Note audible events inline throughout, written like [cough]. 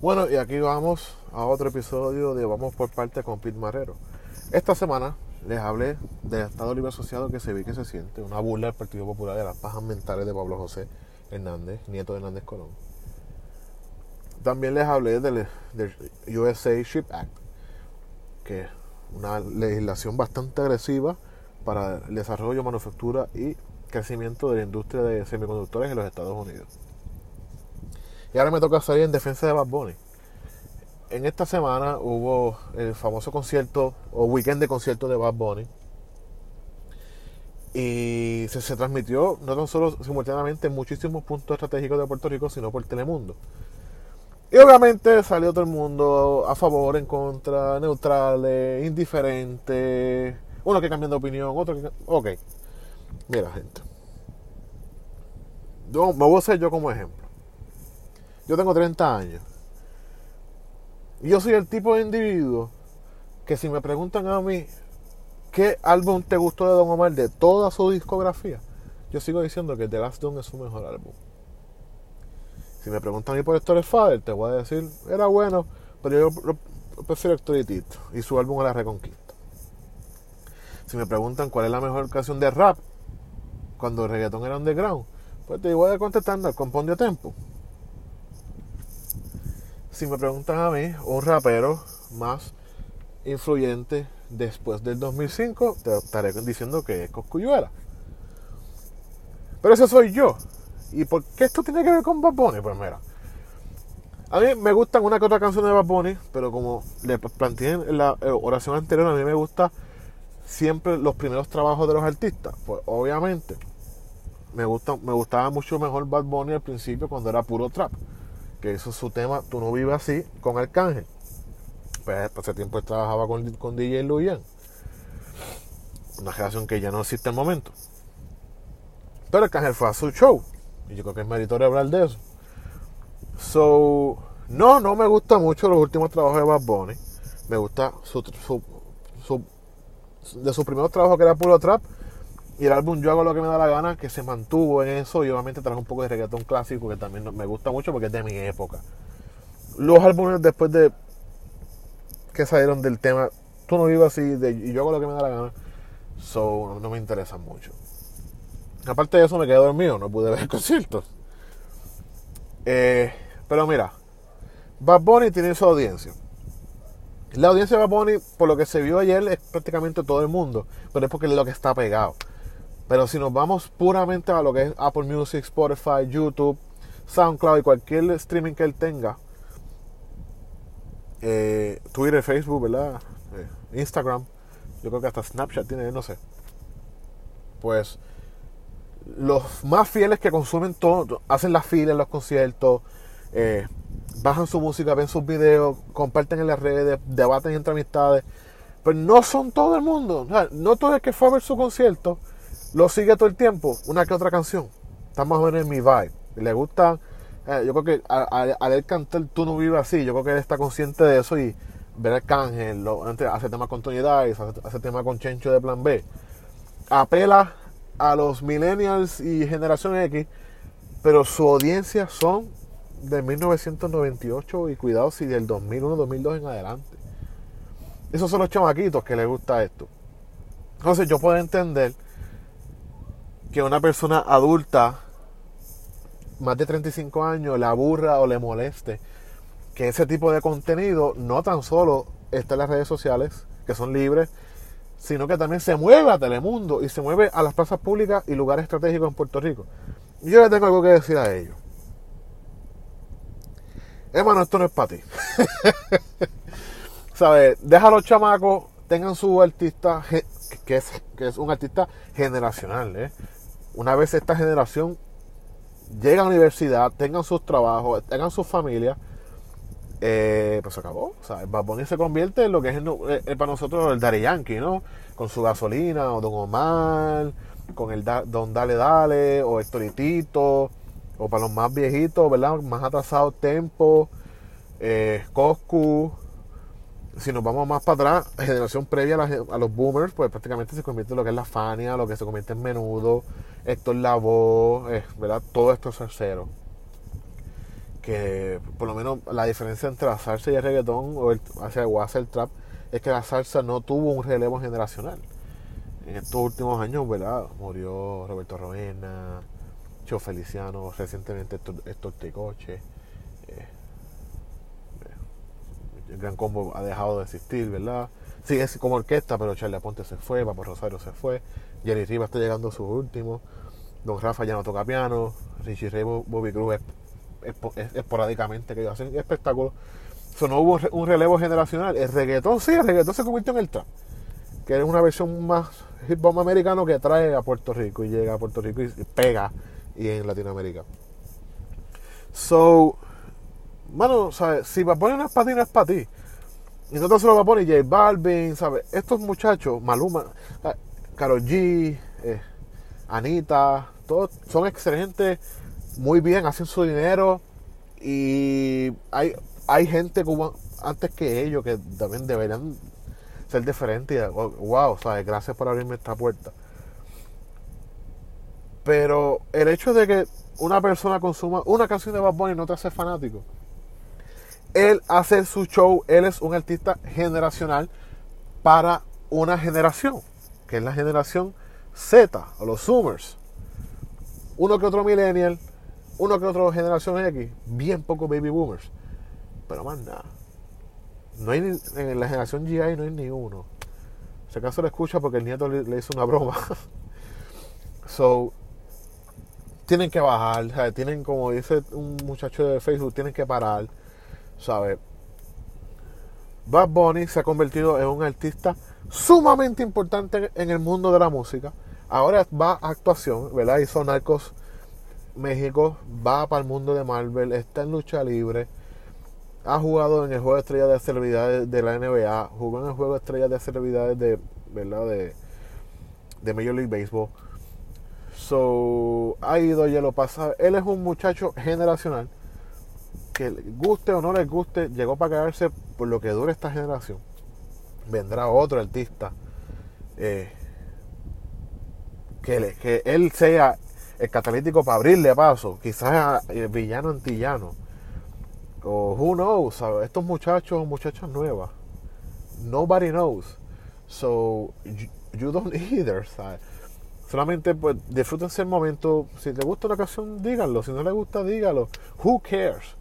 Bueno, y aquí vamos a otro episodio de Vamos por parte con Pete Marrero. Esta semana les hablé del Estado Libre Asociado que se ve que se siente, una burla del Partido Popular de las pajas mentales de Pablo José Hernández, nieto de Hernández Colón. También les hablé del, del USA Ship Act, que es una legislación bastante agresiva para el desarrollo, manufactura y crecimiento de la industria de semiconductores en los Estados Unidos. Y ahora me toca salir en defensa de Bad Bunny. En esta semana hubo el famoso concierto o weekend de concierto de Bad Bunny. Y se, se transmitió no tan solo simultáneamente en muchísimos puntos estratégicos de Puerto Rico, sino por Telemundo. Y obviamente salió todo el mundo a favor, en contra, neutrales, indiferentes, uno que cambian de opinión, otro que... Ok, mira gente. Yo, me voy a hacer yo como ejemplo. Yo tengo 30 años. Y yo soy el tipo de individuo que si me preguntan a mí qué álbum te gustó de Don Omar de toda su discografía, yo sigo diciendo que The Last Dune es su mejor álbum. Si me preguntan a mí por Héctor Father, te voy a decir, era bueno, pero yo prefiero Héctor y su álbum a la Reconquista. Si me preguntan cuál es la mejor canción de rap cuando el reggaetón era underground, pues te voy a contestar con Pondio Tempo si me preguntan a mí, un rapero más influyente después del 2005, te estaré diciendo que es Coscuyuela. Pero ese soy yo. ¿Y por qué esto tiene que ver con Bad Bunny? Pues mira, a mí me gustan una que otra canción de Bad Bunny, pero como le planteé en la eh, oración anterior, a mí me gusta siempre los primeros trabajos de los artistas. Pues obviamente, me, gusta, me gustaba mucho mejor Bad Bunny al principio cuando era puro trap que es su tema, Tú no vives así, con Arcángel. Pues hace tiempo trabajaba con, con DJ Luyan. Una generación que ya no existe el momento. Pero Arcángel fue a su show. Y yo creo que es meritorio hablar de eso. So, no, no me gusta mucho los últimos trabajos de Bad Bunny. Me gusta su, su, su de sus primeros trabajos que era puro trap y el álbum Yo hago lo que me da la gana, que se mantuvo en eso y obviamente trajo un poco de reggaetón clásico que también me gusta mucho porque es de mi época. Los álbumes después de que salieron del tema Tú no vives así de, y yo hago lo que me da la gana, so, no me interesan mucho. Aparte de eso me quedé dormido, no pude ver [laughs] conciertos. Eh, pero mira, Bad Bunny tiene su audiencia. La audiencia de Bad Bunny, por lo que se vio ayer, es prácticamente todo el mundo, pero es porque es lo que está pegado. Pero si nos vamos puramente a lo que es Apple Music, Spotify, YouTube, SoundCloud y cualquier streaming que él tenga, eh, Twitter, Facebook, ¿verdad? Eh, Instagram, yo creo que hasta Snapchat tiene, no sé. Pues los más fieles que consumen todo, hacen las filas en los conciertos, eh, bajan su música, ven sus videos, comparten en las redes, debaten entre amistades. Pero no son todo el mundo. no todo el que fue a ver su concierto lo sigue todo el tiempo, una que otra canción. Está más o menos en mi vibe. Le gusta, eh, yo creo que al él cantar Tú no vives así, yo creo que él está consciente de eso y ver al Cángel, hace tema con Tony Dice, hace, tema con Chencho de Plan B. Apela a los millennials y generación X, pero su audiencia son de 1998 y cuidado si del 2001, 2002 en adelante. Esos son los chamaquitos que les gusta esto. Entonces yo puedo entender que una persona adulta, más de 35 años, le aburra o le moleste que ese tipo de contenido no tan solo está en las redes sociales, que son libres, sino que también se mueve a Telemundo y se mueve a las plazas públicas y lugares estratégicos en Puerto Rico. Yo le tengo algo que decir a ellos. Hermano, esto no es para ti. [laughs] ¿Sabes? Deja a los chamacos, tengan su artista, que es, que es un artista generacional, ¿eh? Una vez esta generación llega a la universidad, tengan sus trabajos, tengan sus familias, eh, pues se acabó. O sea, el Bad se convierte en lo que es eh, para nosotros el Daddy Yankee, ¿no? Con su gasolina, o Don Omar, con el Don Dale Dale, o Hectoritito, o para los más viejitos, ¿verdad? Más atrasados, Tempo, eh, Coscu, si nos vamos más para atrás, generación previa a, los boomers, pues prácticamente se convierte en lo que es la Fania, lo que se convierte en Menudo, Héctor Lavoe, eh, ¿verdad? Todo esto es cero. que por lo menos la diferencia entre la salsa y el reggaetón o, el, o hacer trap es que la salsa no tuvo un relevo generacional. En estos últimos años, ¿verdad? Murió Roberto Rovena, Cho Feliciano, recientemente Héctor Ticoche. Eh, el Gran Combo ha dejado de existir, ¿verdad? Sigue como orquesta, pero Charlie Aponte se fue, Vamos Rosario se fue, Jerry Rivas está llegando a sus últimos, Don Rafa ya no toca piano, Richie Ray, Bobby Cruz esporádicamente que hacen espectáculos. Eso no hubo un relevo generacional. El reggaetón, sí, el reggaetón se convirtió en el trap, que es una versión más hip hop americano que trae a Puerto Rico y llega a Puerto Rico y pega y en Latinoamérica. So, mano, ¿sabes? Si va a poner unas patinas es para ti. Y nosotros se lo va a poner J Balvin, ¿sabes? Estos muchachos, Maluma, Karol G, eh, Anita, todos son excelentes, muy bien, hacen su dinero y hay, hay gente como antes que ellos que también deberían ser diferentes. Y, wow, ¿sabes? Gracias por abrirme esta puerta. Pero el hecho de que una persona consuma una canción de Bad Bunny no te hace fanático él hace su show, él es un artista generacional para una generación, que es la generación Z o los Zoomers. Uno que otro millennial, uno que otro generación X, bien pocos baby boomers. Pero más nada. No hay en la generación GI no hay ni uno. Si acaso lo escucha porque el nieto le, hizo una broma. [laughs] so, tienen que bajar, tienen como dice un muchacho de Facebook, tienen que parar ¿sabes? Bad Bunny se ha convertido en un artista sumamente importante en el mundo de la música. Ahora va a actuación, ¿verdad? Hizo Narcos México, va para el mundo de Marvel, está en lucha libre, ha jugado en el juego de estrellas de celebridades de la NBA, jugó en el juego de estrellas de celebridades de, ¿verdad? De, de Major League Baseball. So, ha ido y lo pasa. Él es un muchacho generacional que guste o no les guste, llegó para quedarse por lo que dure esta generación. Vendrá otro artista eh, que, que él sea el catalítico para abrirle paso, quizás el villano antillano. O who knows, estos muchachos, muchachas nuevas. Nobody knows. So you, don't either, Solamente pues disfrútense el momento. Si te gusta una canción, díganlo. Si no le gusta, dígalo. Who cares?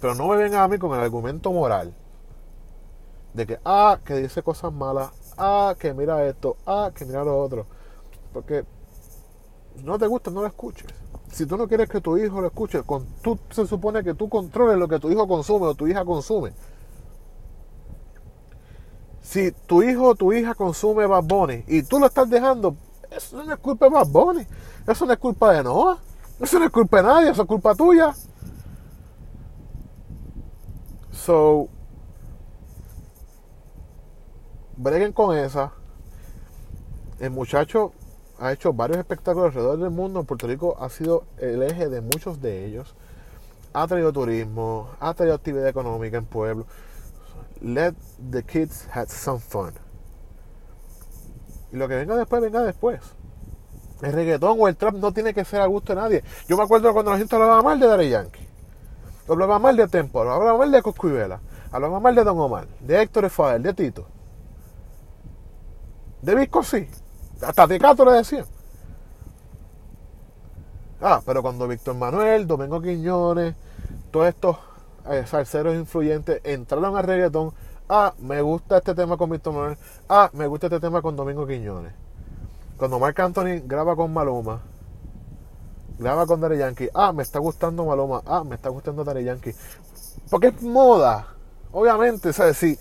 Pero no me vengan a mí con el argumento moral de que, ah, que dice cosas malas, ah, que mira esto, ah, que mira lo otro. Porque no te gusta, no lo escuches. Si tú no quieres que tu hijo lo escuche, con, tú se supone que tú controles lo que tu hijo consume o tu hija consume. Si tu hijo o tu hija consume Bad Bunny y tú lo estás dejando, eso no es culpa de Bad Bunny. Eso no es culpa de Noah. Eso no es culpa de nadie, eso es culpa tuya. So, breguen con esa. El muchacho ha hecho varios espectáculos alrededor del mundo. En Puerto Rico ha sido el eje de muchos de ellos. Ha traído turismo, ha traído actividad económica en pueblo. Let the kids have some fun. Y lo que venga después, venga después. El reggaetón o el trap no tiene que ser a gusto de nadie. Yo me acuerdo cuando la gente hablaba mal de Daddy Yankee. Hablaba mal de Tempo, hablaba mal de Coscuyuela, hablaba mal de Don Omar, de Héctor Efadel, de Tito. De Visco sí. Hasta Tecato le decían. Ah, pero cuando Víctor Manuel, Domingo Quiñones, todos estos eh, salseros influyentes entraron al reggaetón, ah, me gusta este tema con Víctor Manuel, ah, me gusta este tema con Domingo Quiñones. Cuando Marc Anthony graba con Maluma, graba con Daddy Yankee. Ah, me está gustando Maloma. Ah, me está gustando Daddy Yankee. Porque es moda. Obviamente, ¿sabes? Si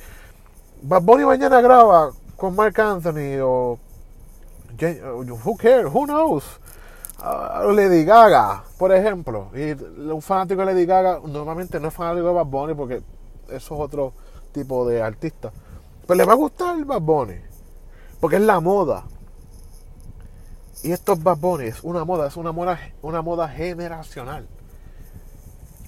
Bad Bunny mañana graba con Mark Anthony o. Who cares? Who knows? Uh, Lady Gaga, por ejemplo. Y un fanático de Lady Gaga normalmente no es fanático de Bad Bunny porque eso es otro tipo de artista. Pero le va a gustar Bad Bunny. Porque es la moda. Y estos Bad es una moda, es una moda, una moda generacional.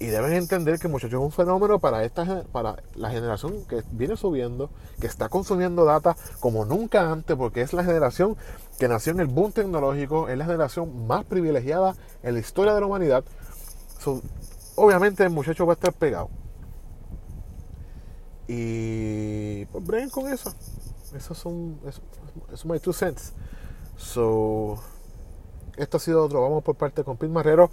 Y deben entender que muchachos es un fenómeno para, esta, para la generación que viene subiendo, que está consumiendo data como nunca antes, porque es la generación que nació en el boom tecnológico, es la generación más privilegiada en la historia de la humanidad. obviamente el muchacho va a estar pegado. Y pues breguen con eso. Esos son. Eso, eso my two cents. So. Esto ha sido otro. Vamos por parte con Pete Marrero.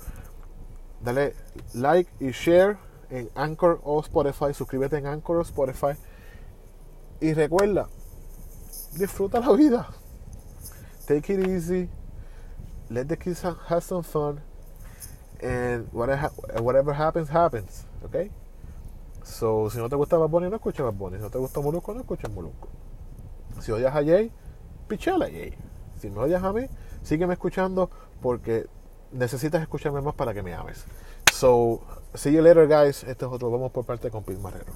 Dale like y share en Anchor o Spotify. Suscríbete en Anchor o Spotify. Y recuerda, disfruta la vida. Take it easy. Let the kids have some fun. And whatever happens, happens. Okay? So, si no te gusta Bad Bunny, no escuches Bad Bunny. Si no te gusta Molusco, no escuches Molusco. Si odias a Jay, pichale a Jay. Si me odias a mí, sígueme escuchando porque necesitas escucharme más para que me ames. So, see you later, guys. Este es otro Vamos por parte con Pete Marrero.